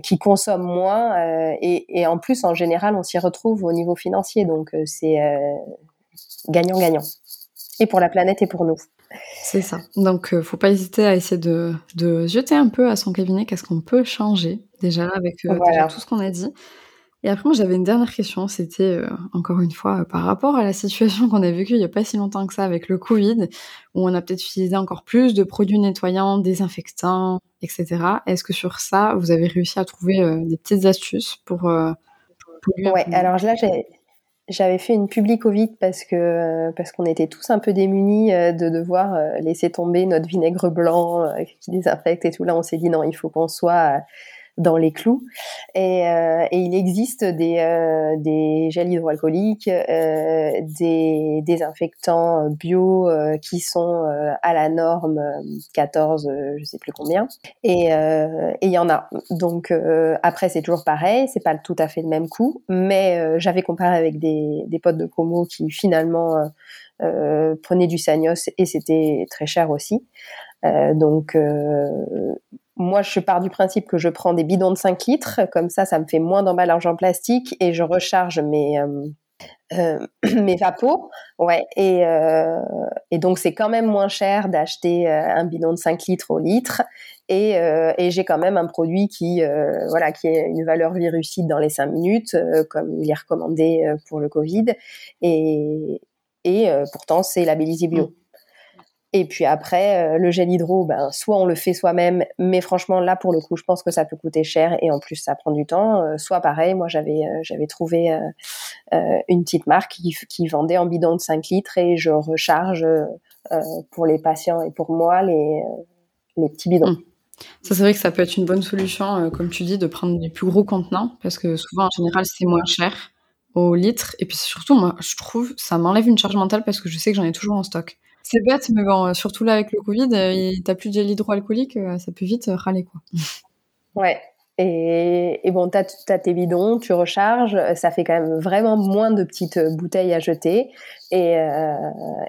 qui consomment moins euh, et, et, en plus en général on s'y retrouve au niveau financier donc euh, c'est gagnant-gagnant et pour la planète et pour nous. C'est ça. Donc, faut pas hésiter à essayer de, de, jeter un peu à son cabinet qu'est-ce qu'on peut changer déjà avec tout ce qu'on a dit. Et après, moi, j'avais une dernière question. C'était, euh, encore une fois, euh, par rapport à la situation qu'on a vécue il n'y a pas si longtemps que ça avec le Covid, où on a peut-être utilisé encore plus de produits nettoyants, désinfectants, etc. Est-ce que sur ça, vous avez réussi à trouver euh, des petites astuces pour... ouais, alors là, j'avais fait une publi Covid parce que parce qu'on était tous un peu démunis de devoir laisser tomber notre vinaigre blanc qui désinfecte et tout. Là, on s'est dit non, il faut qu'on soit dans les clous. Et, euh, et il existe des, euh, des gels hydroalcooliques, euh, des désinfectants bio euh, qui sont euh, à la norme 14, je sais plus combien. Et il y en a. Donc après, c'est toujours pareil, c'est pas tout à fait le même coût, mais j'avais comparé avec des, des potes de Como qui finalement prenaient du Sagnos et c'était très cher aussi. Euh, donc, euh, moi, je pars du principe que je prends des bidons de 5 litres, comme ça, ça me fait moins d'emballage en plastique et je recharge mes, euh, euh mes vapos. Ouais, et, euh, et donc c'est quand même moins cher d'acheter un bidon de 5 litres au litre. Et, euh, et j'ai quand même un produit qui, voilà, qui a une valeur virucide dans les 5 minutes, comme il est recommandé pour le Covid. Et, et pourtant, c'est labellisé bio. Et puis après, le gel hydro, ben, soit on le fait soi-même, mais franchement, là, pour le coup, je pense que ça peut coûter cher et en plus, ça prend du temps. soit pareil, moi, j'avais j'avais trouvé une petite marque qui, vendait en bidon de 5 litres et je recharge pour les patients et pour moi les, les petits bidons. Mmh. Ça, c'est vrai que ça peut être une bonne solution, euh, comme tu dis, de prendre des plus gros contenants, parce que souvent, en général, c'est moins cher au litre. Et puis surtout, moi, je trouve, ça m'enlève une charge mentale parce que je sais que j'en ai toujours en stock. C'est bête, mais bon, euh, surtout là avec le Covid, euh, t'as plus de gel hydroalcoolique, ça peut vite râler, quoi. Ouais, et, bon, tu as, tes bidons, tu recharges, ça fait quand même vraiment moins de petites bouteilles à jeter. Et, euh,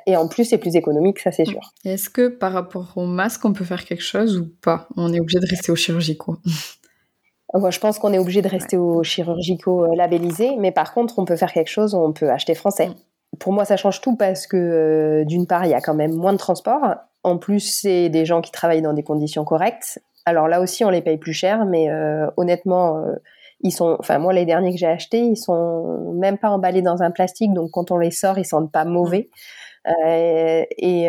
et en plus, c'est plus économique, ça c'est sûr. Est-ce que par rapport au masque, on peut faire quelque chose ou pas? On est obligé de rester aux chirurgicaux Moi, je pense qu'on est obligé de rester aux chirurgicaux euh, labellisés, mais par contre, on peut faire quelque chose, on peut acheter français. Pour moi, ça change tout parce que euh, d'une part, il y a quand même moins de transport. En plus, c'est des gens qui travaillent dans des conditions correctes. Alors là aussi, on les paye plus cher, mais euh, honnêtement, euh, ils sont, enfin moi les derniers que j'ai achetés, ils sont même pas emballés dans un plastique, donc quand on les sort, ils sentent pas mauvais. Et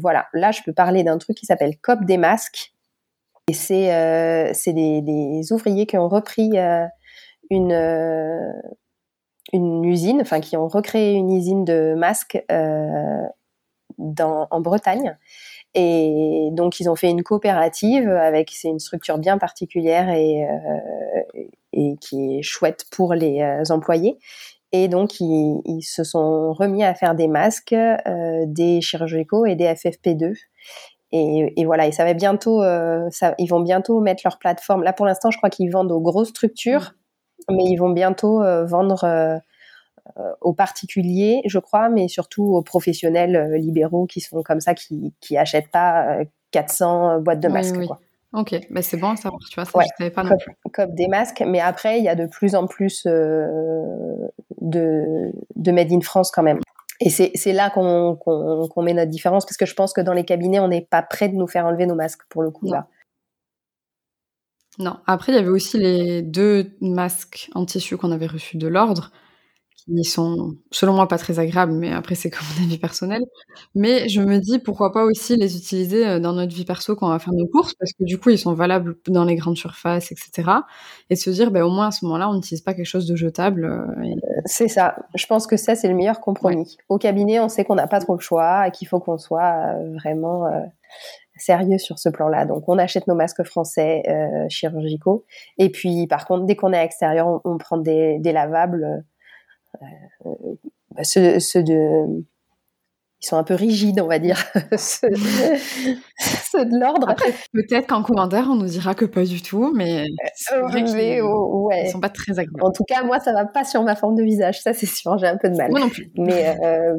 voilà, là je peux parler d'un truc qui s'appelle COP des masques. Et c'est des, ouvriers qui ont repris une une usine, enfin qui ont recréé une usine de masques dans, en Bretagne et donc ils ont fait une coopérative avec c'est une structure bien particulière et, euh, et qui est chouette pour les euh, employés. Et donc ils, se sont remis à faire des masques, euh, des chirurgicaux et des FFP2. Et, voilà, et ça bientôt, euh, ils vont bientôt mettre leur plateforme. Là pour l'instant, je crois qu'ils vendent aux grosses structures, mais ils vont bientôt euh, vendre euh, aux particuliers, je crois, mais surtout aux professionnels euh, libéraux qui sont comme ça, qui, qui achètent pas 400 euh, boîtes de masques. Quoi. Ok, bah c'est bon ça tu vois, ça je savais pas non plus. Comme des masques, mais après il y a de plus en plus de, de Made in France quand même. Et c'est là qu'on met notre différence, parce que je pense que dans les cabinets, on n'est pas prêt de nous faire enlever nos masques pour le coup là. Non, après il y avait aussi les deux masques en tissu qu'on avait reçus de l'ordre qui sont, selon moi, pas très agréables, mais après, c'est comme mon avis personnel. Mais je me dis, pourquoi pas aussi les utiliser euh, dans notre vie perso quand on va faire nos courses, parce que du coup, ils sont valables dans les grandes surfaces, etc. Et se dire, ben, au moins, à ce moment-là, on n'utilise pas quelque chose de jetable. Euh, c'est ça. Je pense que ça, c'est le meilleur compromis. Au cabinet, on sait qu'on n'a pas trop le choix et qu'il faut qu'on soit euh, vraiment sérieux sur ce plan-là. Donc, on achète nos masques français chirurgicaux. Et puis, par contre, dès qu'on est à l'extérieur, on, prend des, des lavables euh, bah, ceux, de ils sont un peu rigides, on va dire, ceux, de l'ordre. Peut-être qu'en commentaire, on nous dira que pas du tout, mais c'est vrai qu'ils ouais. sont pas très agréables. En tout cas, moi, ça va pas sur ma forme de visage, ça c'est sûr, j'ai un peu de mal. Moi non plus. Mais, euh,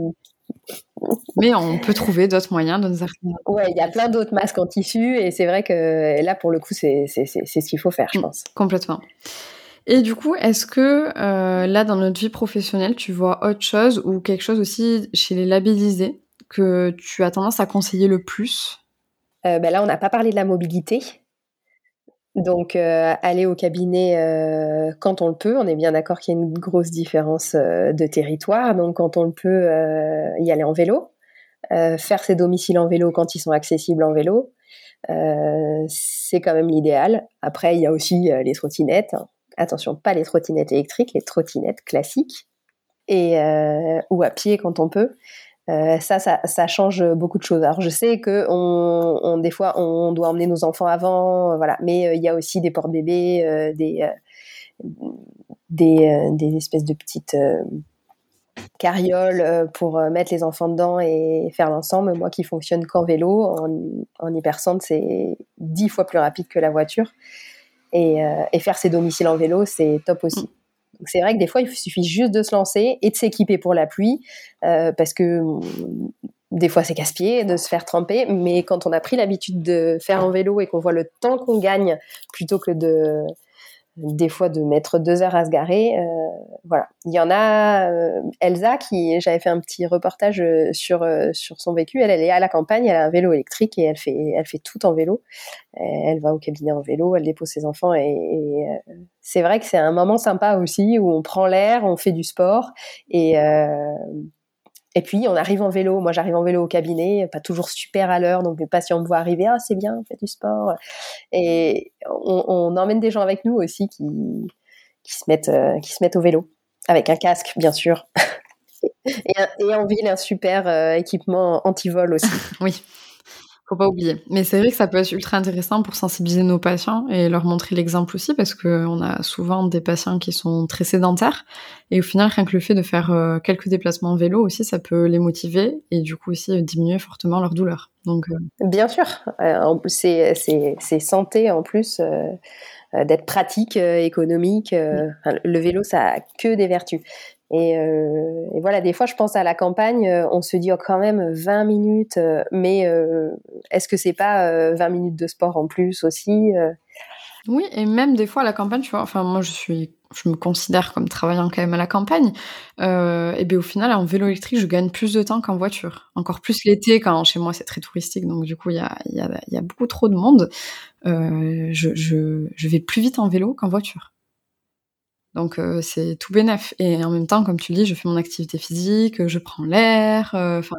mais on peut trouver d'autres moyens de nous. Ouais, il y a plein d'autres masques en tissu, et c'est vrai que là, pour le coup, c'est ce qu'il faut faire, je mm, pense. Complètement. Et du coup, est-ce que euh, là, dans notre vie professionnelle, tu vois autre chose ou quelque chose aussi chez les labellisés que tu as tendance à conseiller le plus? Euh, ben Là, on n'a pas parlé de la mobilité. Donc, euh, aller au cabinet euh, quand on le peut, on est bien d'accord qu'il y a une grosse différence euh, de territoire. Donc, quand on le peut, y aller en vélo, faire ses domiciles en vélo quand ils sont accessibles en vélo, c'est quand même l'idéal. Après, il y a aussi les trottinettes attention, pas les trottinettes électriques, les trottinettes classiques, et ou à pied quand on peut. Euh, ça, ça, change beaucoup de choses. Alors, je sais que des fois, on doit emmener nos enfants avant, voilà. Mais euh, il y a aussi des portes-bébés, euh, des, euh, espèces de petites carrioles pour mettre les enfants dedans et faire l'ensemble. Moi, qui fonctionne qu'en vélo, en, en c'est dix fois plus rapide que la voiture. Euh, et, faire ses domiciles en vélo, c'est top aussi. Donc c'est vrai que des fois, il suffit juste de se lancer et de s'équiper pour la pluie, euh, parce que mm, des fois c'est casse-pied de se faire tremper, mais quand on a pris l'habitude de faire en vélo et qu'on voit le temps qu'on gagne plutôt que de des fois de mettre deux heures à se garer. Euh, voilà. Il y en a euh, Elsa qui, j'avais fait un petit reportage euh, sur sur son vécu. Elle, elle est à la campagne, elle a un vélo électrique et elle fait elle fait tout en vélo. Elle va au cabinet en vélo, elle dépose ses enfants et, et c'est vrai que c'est un moment sympa aussi où on prend l'air, on fait du sport et Et puis, on arrive en vélo. Moi, j'arrive en vélo au cabinet, pas toujours super à l'heure. Donc, les patients me voient arriver. Ah, c'est bien, on fait du sport. Et on, emmène des gens avec nous aussi qui, qui, se, mettent, euh, qui se mettent au vélo. Avec un casque, bien sûr. et, en ville, un super euh, équipement anti-vol aussi. oui faut pas oublier. Mais c'est vrai que ça peut être ultra intéressant pour sensibiliser nos patients et leur montrer l'exemple aussi parce qu'on a souvent des patients qui sont très sédentaires et au final, rien que le fait de faire euh, quelques déplacements en vélo aussi, ça peut les motiver et du coup aussi diminuer fortement leur douleur. Donc, euh, Bien sûr, euh, c'est santé en plus d'être pratique, économique. le vélo, ça a que des vertus. Euh, et, voilà, des fois, je pense à la campagne, euh, on se dit oh, quand même 20 minutes, euh, mais est-ce que c'est pas 20 minutes de sport en plus aussi Oui, et même des fois à la campagne, tu vois, enfin moi je suis, je me considère comme travaillant quand même à la campagne, et bien au final en vélo électrique, je gagne plus de temps qu'en voiture. Encore plus l'été quand chez moi c'est très touristique, donc du coup il y a, beaucoup trop de monde. je vais plus vite en vélo qu'en voiture. Donc euh, c'est tout bénef. Et en même temps, comme tu dis, je fais mon activité physique, je prends l'air, euh, enfin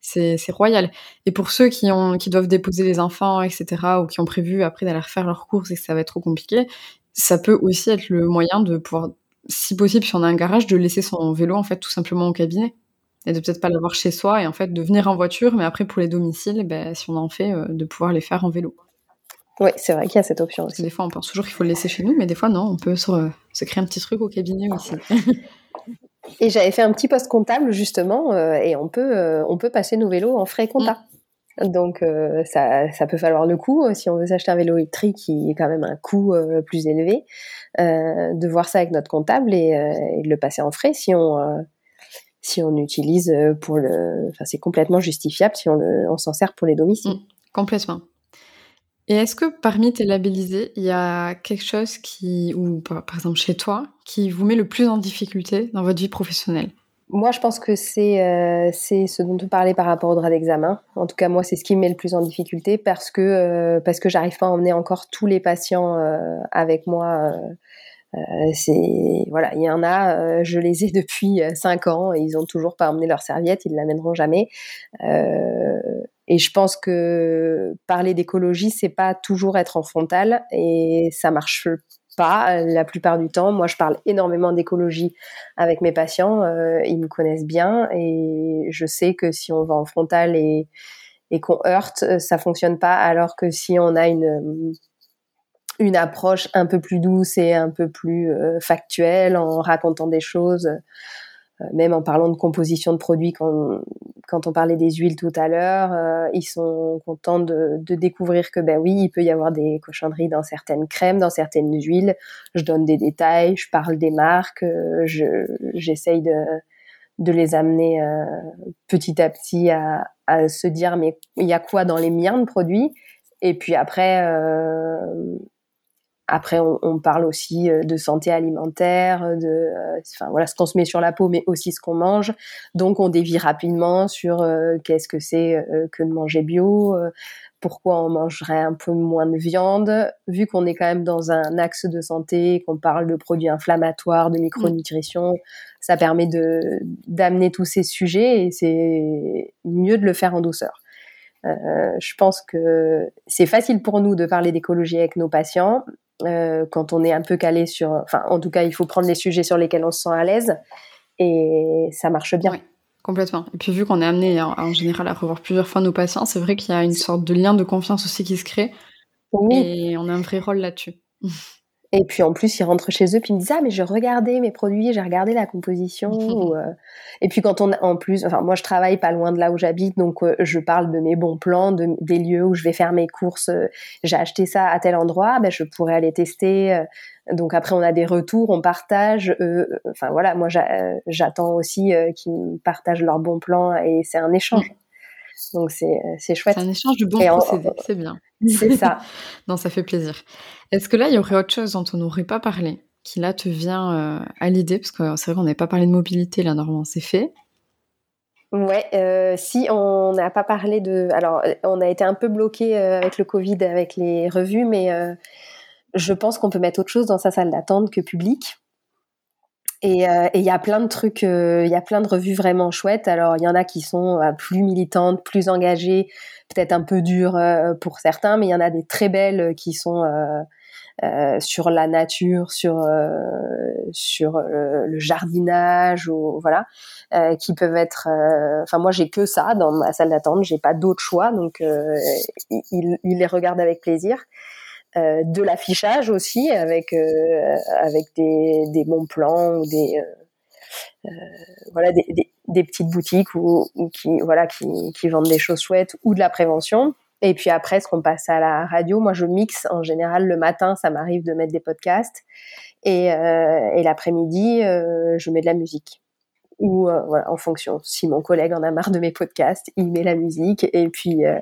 c'est royal. Et pour ceux qui ont qui doivent déposer les enfants, etc., ou qui ont prévu après d'aller faire leurs courses et que ça va être trop compliqué, ça peut aussi être le moyen de pouvoir, si possible, si on a un garage, de laisser son vélo en fait tout simplement au cabinet et de peut-être pas l'avoir chez soi et en fait de venir en voiture, mais après pour les domiciles, ben, si on en fait, euh, de pouvoir les faire en vélo. Oui, c'est vrai qu'il y a cette option aussi. Des fois, on pense toujours qu'il faut le laisser chez nous, mais des fois, non, on peut se, créer un petit truc au cabinet aussi. et j'avais fait un petit poste comptable, justement, euh, et on peut, euh, on peut passer nos vélos en frais compta. Mm. Donc, euh, ça, ça, peut falloir le coup, si on veut s'acheter un vélo électrique qui est quand même un coût plus élevé, de voir ça avec notre comptable et, de le passer en frais si on si on utilise pour le, enfin c'est complètement justifiable si on, on s'en sert pour les domiciles. Mm. complètement. Et est-ce que parmi tes labellisés, il y a quelque chose qui, ou par exemple chez toi, qui vous met le plus en difficulté dans votre vie professionnelle? Moi, je pense que c'est euh, c'est ce dont tu parlais par rapport au droit d'examen. En tout cas, moi, c'est ce qui me met le plus en difficulté parce que euh, que j'arrive pas à emmener encore tous les patients euh, avec moi. C'est voilà, il y en a, je les ai depuis cinq ans et ils ont toujours pas emmené leur serviette, ils l'amèneront jamais. Et je pense que parler d'écologie, c'est pas toujours être en frontal et ça marche pas la plupart du temps. Moi, je parle énormément d'écologie avec mes patients. Euh, ils me connaissent bien et je sais que si on va en frontal et, et qu'on heurte, ça fonctionne pas. Alors que si on a une une approche un peu plus douce et un peu plus euh, factuelle en racontant des choses euh, même en parlant de composition de produits, quand, quand on parlait des huiles tout à l'heure, euh, ils sont contents de, découvrir que ben oui, il peut y avoir des cochonneries dans certaines crèmes, dans certaines huiles. Je donne des détails, je parle des marques, je j'essaye de de les amener petit à petit à, à se dire mais il y a quoi dans les miens de produits? Et puis après après, on, parle aussi euh, de santé alimentaire, de, euh, enfin voilà, ce qu'on se met sur la peau, mais aussi ce qu'on mange. Donc, on dévie rapidement sur euh, qu'est-ce que c'est que de manger bio, pourquoi on mangerait un peu moins de viande, vu qu'on est quand même dans un axe de santé, qu'on parle de produits inflammatoires, de micronutrition, ça permet de d'amener tous ces sujets et c'est mieux de le faire en douceur. je pense que c'est facile pour nous de parler d'écologie avec nos patients, euh, quand on est un peu calé sur. Enfin, en tout cas, il faut prendre les sujets sur lesquels on se sent à l'aise et ça marche bien. Oui, complètement. Et puis, vu qu'on est amené en, général à revoir plusieurs fois nos patients, c'est vrai qu'il y a une sorte de lien de confiance aussi qui se crée. Et on a un vrai rôle là-dessus. Et puis en plus, ils rentrent chez eux, puis ils me disent ah mais j'ai regardé mes produits, j'ai regardé la composition. Euh. Et puis quand on en plus, enfin moi je travaille pas loin de là où j'habite, donc euh, je parle de mes bons plans, de, des lieux où je vais faire mes courses. Euh, j'ai acheté ça à tel endroit, ben je pourrais aller tester. donc après on a des retours, on partage. enfin voilà, moi j'attends aussi qu'ils partagent leurs bons plans et c'est un échange. Donc c'est chouette. C'est un échange de bons procédés, c'est bien. C'est ça. non, ça fait plaisir. Est-ce que là, il y aurait autre chose dont on n'aurait pas parlé, qui là te vient euh, à l'idée? Parce que c'est vrai qu'on n'avait pas parlé de mobilité, là, normalement, c'est fait. Ouais, euh, si on n'a pas parlé de. Alors, on a été un peu bloqué euh, avec le Covid, avec les revues, mais je pense qu'on peut mettre autre chose dans sa salle d'attente que public. Et il y a plein de trucs, il y a plein de revues vraiment chouettes. Alors il y en a qui sont plus militantes, plus engagées, peut-être un peu dures pour certains, mais il y en a des très belles qui sont euh, sur la nature, sur euh, sur euh, le jardinage voilà, qui peuvent être. Enfin moi j'ai que ça dans ma salle d'attente, j'ai pas d'autre choix, donc il, il, les regarde avec plaisir. de l'affichage aussi avec avec des, bons plans ou des voilà des, des, petites boutiques ou, ou qui voilà qui, qui vendent des choses chouettes ou de la prévention et puis après, ce qu'on passe à la radio, moi je mixe en général le matin, ça m'arrive de mettre des podcasts. Et, euh, et l'après-midi, euh, je mets de la musique. Ou euh, voilà, en fonction. Si mon collègue en a marre de mes podcasts, il met la musique. Et puis euh,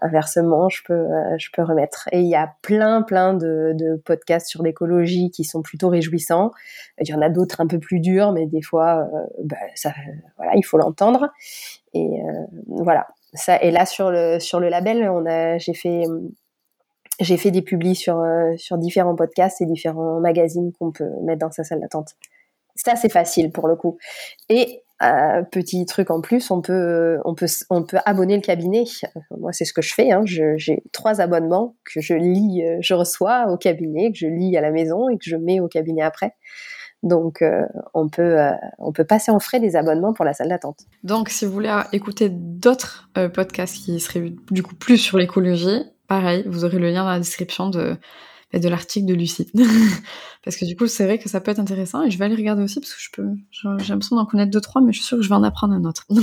inversement, je peux, je peux remettre. Et il y a plein, plein de, podcasts sur l'écologie qui sont plutôt réjouissants. Il y en a d'autres un peu plus durs, mais des fois, bah, ça, voilà, il faut l'entendre. Et voilà, ça, et là sur le sur le label, on a j'ai fait j'ai fait des publis sur euh, sur différents podcasts et différents magazines qu'on peut mettre dans sa salle d'attente. Ça c'est facile pour le coup. Et euh, petit truc en plus, on peut on peut on peut abonner le cabinet. Moi c'est ce que je fais. Hein. J'ai trois abonnements que je lis, euh, je reçois au cabinet, que je lis à la maison et que je mets au cabinet après. Donc, euh, on, peut, euh, on peut passer en frais des abonnements pour la salle d'attente. Donc, si vous voulez écouter d'autres euh, podcasts qui seraient du coup plus sur l'écologie, pareil, vous aurez le lien dans la description de, bah, de l'article de Lucie. parce que du coup, c'est vrai que ça peut être intéressant et je vais aller regarder aussi parce que je peux, j'ai l'impression d'en connaître deux, trois, mais je suis sûre que je vais en apprendre un autre.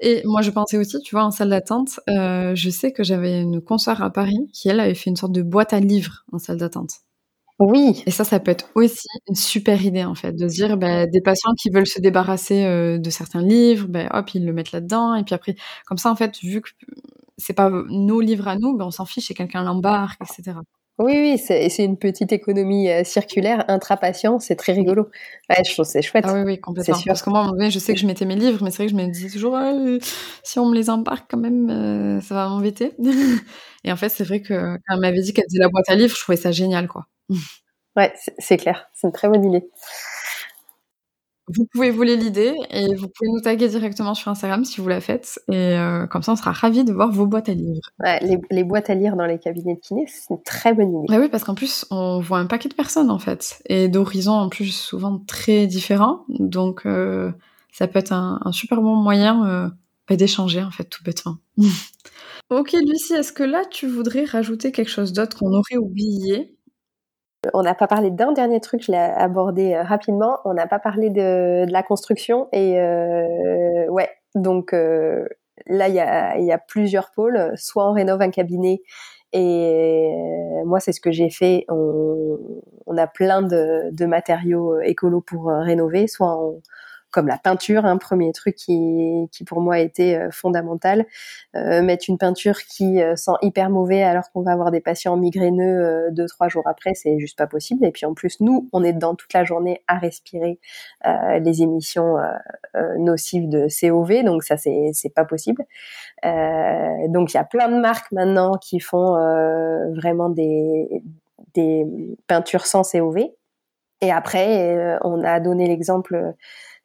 Et moi, je pensais aussi, tu vois, en salle d'attente, je sais que j'avais une consoeur à Paris qui, elle, avait fait une sorte de boîte à livres en salle d'attente. Oui. Et ça, ça peut être aussi une super idée en fait, de se dire bah, des patients qui veulent se débarrasser euh, de certains livres, bah, hop, ils le mettent là-dedans, et puis après, comme ça en fait, vu que c'est pas nos livres à nous, bah, on s'en fiche, et quelqu'un l'embarque, etc. Oui, oui, c'est une petite économie euh, circulaire intra-patient, c'est très rigolo. Ouais, je trouve c'est chouette. Ah oui, oui, complètement. Sûr. Parce que moi, je sais que je mettais mes livres, mais c'est vrai que je me disais toujours, si on me les embarque quand même, euh, ça va m'embêter. et en fait, c'est vrai que quand elle m'avait dit qu'elle faisait la boîte à livres, je trouvais ça génial, quoi. Ouais, c'est clair, c'est une très bonne idée. Vous pouvez voler l'idée et vous pouvez nous taguer directement sur Instagram si vous la faites. Et euh, comme ça, on sera ravis de voir vos boîtes à lire. Ouais, les, boîtes à lire dans les cabinets de kiné, c'est une très bonne idée. Bah oui, parce qu'en plus, on voit un paquet de personnes en fait. Et d'horizons en plus souvent très différents. Donc, euh, ça peut être un, super bon moyen euh, bah, d'échanger en fait, tout bêtement. ok, Lucie, est-ce que là, tu voudrais rajouter quelque chose d'autre qu'on aurait oublié? On n'a pas parlé d'un dernier truc, je l'ai abordé euh, rapidement. On n'a pas parlé de, la construction et euh, ouais, donc euh, là il y a, plusieurs pôles. Soit on rénove un cabinet et moi c'est ce que j'ai fait. On, a plein de, de matériaux écolos pour rénover. Soit on, comme la peinture, un premier truc qui, qui pour moi était euh, fondamental. Euh, mettre une peinture qui euh, sent hyper mauvais alors qu'on va avoir des patients migraineux deux trois jours après, c'est juste pas possible. Et puis en plus, nous, on est dedans toute la journée à respirer les émissions nocives de COV, donc ça c'est c'est pas possible. donc il y a plein de marques maintenant qui font vraiment des des peintures sans COV. Et après, on a donné l'exemple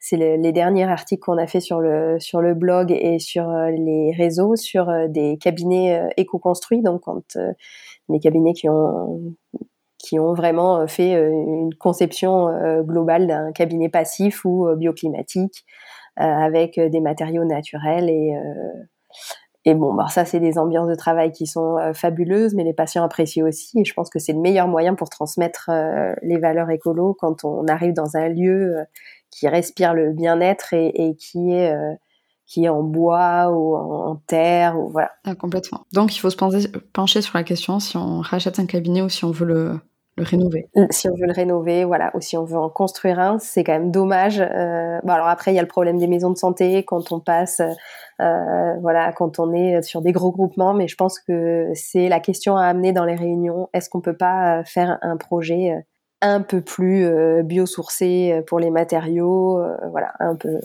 c'est les derniers articles qu'on a fait sur le sur le blog et sur euh, les réseaux sur euh, des cabinets euh, éco-construits. Donc, quand des cabinets qui ont qui ont vraiment fait une conception globale d'un cabinet passif ou bioclimatique avec des matériaux naturels et et bon, bah ça, c'est des ambiances de travail qui sont fabuleuses, mais les patients apprécient aussi. Et je pense que c'est le meilleur moyen pour transmettre les valeurs écolo quand on arrive dans un lieu qui respire le bien-être et, qui est euh, qui est en bois ou en, terre ou voilà. Ah, complètement. Donc il faut se pencher sur la question si on rachète un cabinet ou si on veut le, rénover. Euh, si on veut le rénover, voilà, ou si on veut en construire un, c'est quand même dommage. Euh, bon, alors après, il y a le problème des maisons de santé quand on passe, euh, voilà, quand on est sur des gros groupements, mais je pense que c'est la question à amener dans les réunions. Est-ce qu'on peut pas faire un projet un peu plus euh, biosourcé euh, pour les matériaux, euh, voilà, un peu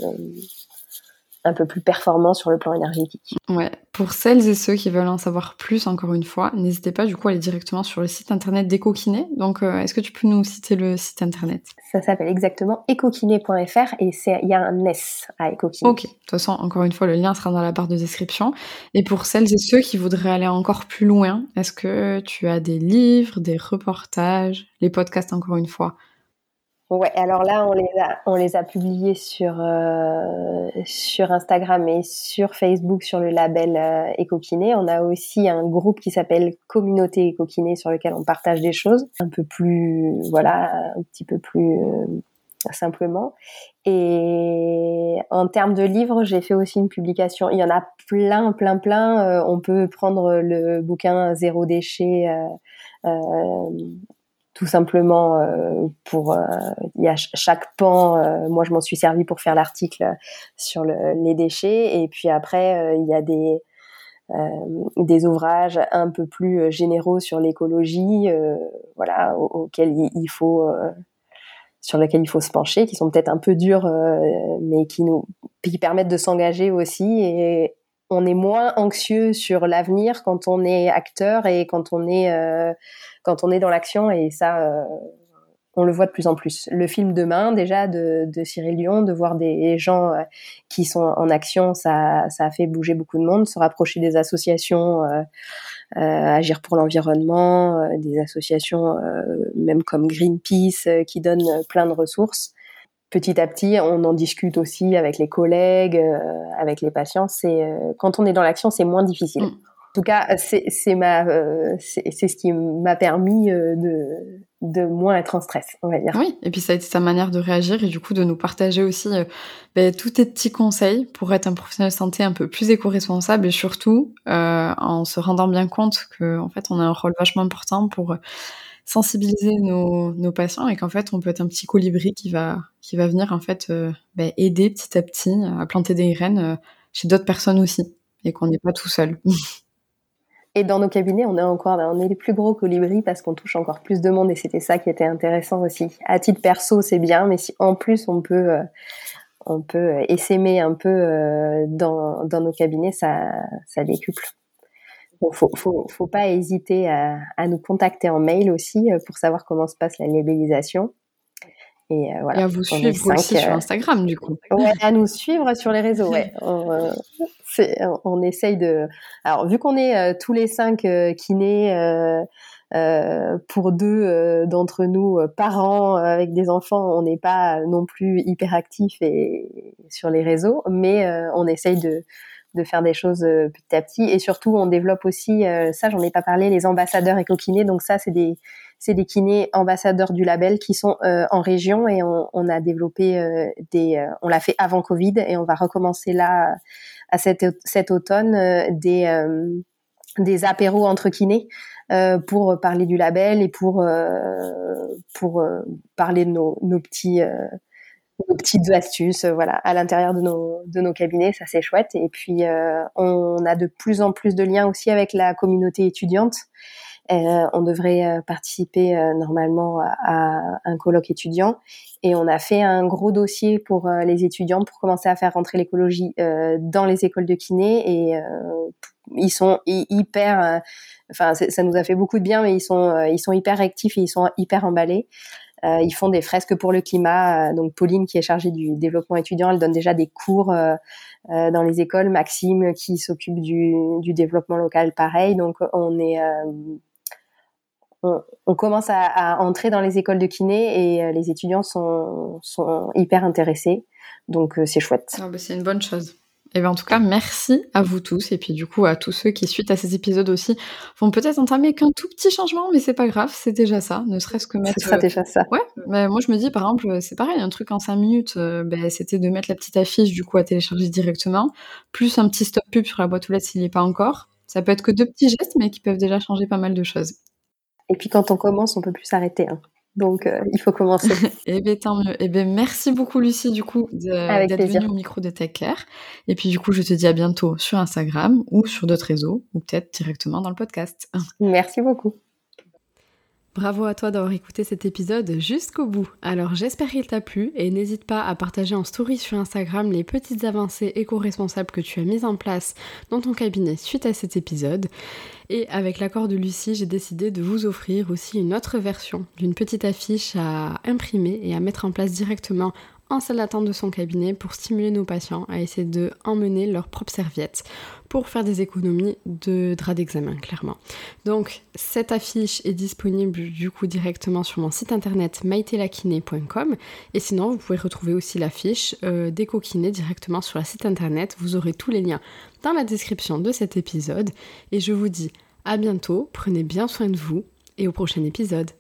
un peu plus performant sur le plan énergétique. Ouais, pour celles et ceux qui veulent en savoir plus, encore une fois, n'hésitez pas du coup à aller directement sur le site internet d'Ecokiné. Donc, euh, est-ce que tu peux nous citer le site internet? Ça s'appelle exactement ecokiné.fr et il y a un S à Ecokiné. Ok, de toute façon, encore une fois, le lien sera dans la barre de description. Et pour celles et ceux qui voudraient aller encore plus loin, est-ce que tu as des livres, des reportages, les podcasts encore une fois Ouais, alors là, on les a, on les a publiés sur, euh, sur Instagram et sur Facebook sur le label euh, Ecokiné. On a aussi un groupe qui s'appelle Communauté Ecokiné sur lequel on partage des choses un peu plus, voilà, un petit peu plus euh, simplement. Et en termes de livres, j'ai fait aussi une publication. Il y en a plein, plein, plein. Euh, on peut prendre le bouquin Zéro déchet. Euh, tout simplement euh, pour euh, il y a chaque pan euh, moi je m'en suis servi pour faire l'article sur le, les déchets. Et puis après il y a des des ouvrages un peu plus généraux sur l'écologie voilà auxquels il, faut sur lesquels il faut se pencher qui sont peut-être un peu durs mais qui nous qui permettent de s'engager aussi. Et on est moins anxieux sur l'avenir quand on est acteur et quand on est quand on est dans l'action et ça, euh, on le voit de plus en plus. Le film Demain, déjà, de, Cyril Dion, de voir des gens euh, qui sont en action, ça, ça a fait bouger beaucoup de monde, se rapprocher des associations, euh, agir pour l'environnement, des associations même comme Greenpeace qui donnent plein de ressources. Petit à petit, on en discute aussi avec les collègues, avec les patients. C'est quand on est dans l'action, c'est moins difficile. Mm. En tout cas, c'est ma, euh, c'est ce qui m'a permis euh, de, de moins être en stress, on va dire. Oui, et puis ça a été sa manière de réagir et du coup de nous partager aussi euh, ben, tous tes petits conseils pour être un professionnel de santé un peu plus éco-responsable et surtout en se rendant bien compte que en fait on a un rôle vachement important pour sensibiliser nos, patients et qu'en fait on peut être un petit colibri qui va qui va venir en fait ben, aider petit à petit à planter des graines chez d'autres personnes aussi et qu'on n'est pas tout seul. Et dans nos cabinets, on est encore, on est les plus gros colibris parce qu'on touche encore plus de monde et c'était ça qui était intéressant aussi. À titre perso, c'est bien, mais si en plus on peut, euh, on peut essaimer un peu euh, dans, dans nos cabinets, ça, ça décuple. Bon, faut, faut, faut pas hésiter à, à nous contacter en mail aussi euh, pour savoir comment se passe la labellisation. Et, voilà, et à vous suivre aussi sur Instagram, du coup. Ouais, à nous suivre sur les réseaux, ouais. on essaye de. Alors, vu qu'on est euh, tous les cinq euh, kinés, euh, pour deux d'entre nous par an avec des enfants, on n'est pas non plus hyper actifs et sur les réseaux, mais on essaye de de faire des choses petit à petit. Et surtout on développe aussi ça j'en ai pas parlé les ambassadeurs éco-kinés. Donc ça c'est des c'est des kinés ambassadeurs du label qui sont en région. Et on, on a développé des on l'a fait avant Covid. Et on va recommencer là à cet, cet automne euh, des euh, des apéros entre kinés euh, pour parler du label et pour pour parler de nos, nos petits nos petites astuces voilà à l'intérieur de nos de nos cabinets ça c'est chouette et puis on a de plus en plus de liens aussi avec la communauté étudiante euh, on devrait participer normalement à, un colloque étudiant et on a fait un gros dossier pour euh, les étudiants pour commencer à faire rentrer l'écologie euh, dans les écoles de kiné. Et euh, ils sont hyper, enfin ça nous a fait beaucoup de bien, mais ils sont ils sont hyper actifs et ils sont hyper emballés. Ils font des fresques pour le climat. donc Pauline, qui est chargée du développement étudiant, elle donne déjà des cours dans les écoles. Maxime, qui s'occupe du, développement local, pareil. Donc on est on, commence à, entrer dans les écoles de kiné et euh, les étudiants sont, hyper intéressés. Donc euh, c'est chouette. Bah, c'est une bonne chose. Et bien en tout cas, merci à vous tous et puis du coup à tous ceux qui suite à ces épisodes aussi vont peut-être entamer qu'un tout petit changement, mais c'est pas grave, c'est déjà ça, ne serait-ce que mettre. C'est déjà ça. Ouais. Mais moi je me dis par exemple, c'est pareil, un truc en 5 minutes, euh, ben, c'était de mettre la petite affiche du coup à télécharger directement, plus un petit stop pub sur la boîte aux lettres s'il n'y est pas encore. Ça peut être que deux petits gestes, mais qui peuvent déjà changer pas mal de choses. Et puis quand on commence, on peut plus s'arrêter. Hein. Donc euh, il faut commencer. eh bien tant mieux. Eh bien merci beaucoup Lucie du coup d'être venue au micro de Tech Care. Et puis du coup je te dis à bientôt sur Instagram ou sur d'autres réseaux ou peut-être directement dans le podcast. Merci beaucoup. Bravo à toi d'avoir écouté cet épisode jusqu'au bout. Alors j'espère qu'il t'a plu et n'hésite pas à partager en story sur Instagram les petites avancées éco-responsables que tu as mises en place dans ton cabinet suite à cet épisode. Et avec l'accord de Lucie, j'ai décidé de vous offrir aussi une autre version d'une petite affiche à imprimer et à mettre en place directement en salle d'attente de son cabinet pour stimuler nos patients à essayer de emmener leurs propres serviettes pour faire des économies de draps d'examen, clairement. Donc, cette affiche est disponible du coup directement sur mon site internet maitelakiné.com et sinon, vous pouvez retrouver aussi l'affiche euh, d'EcoKiné directement sur le site internet. Vous aurez tous les liens dans la description de cet épisode et je vous dis à bientôt, prenez bien soin de vous et au prochain épisode.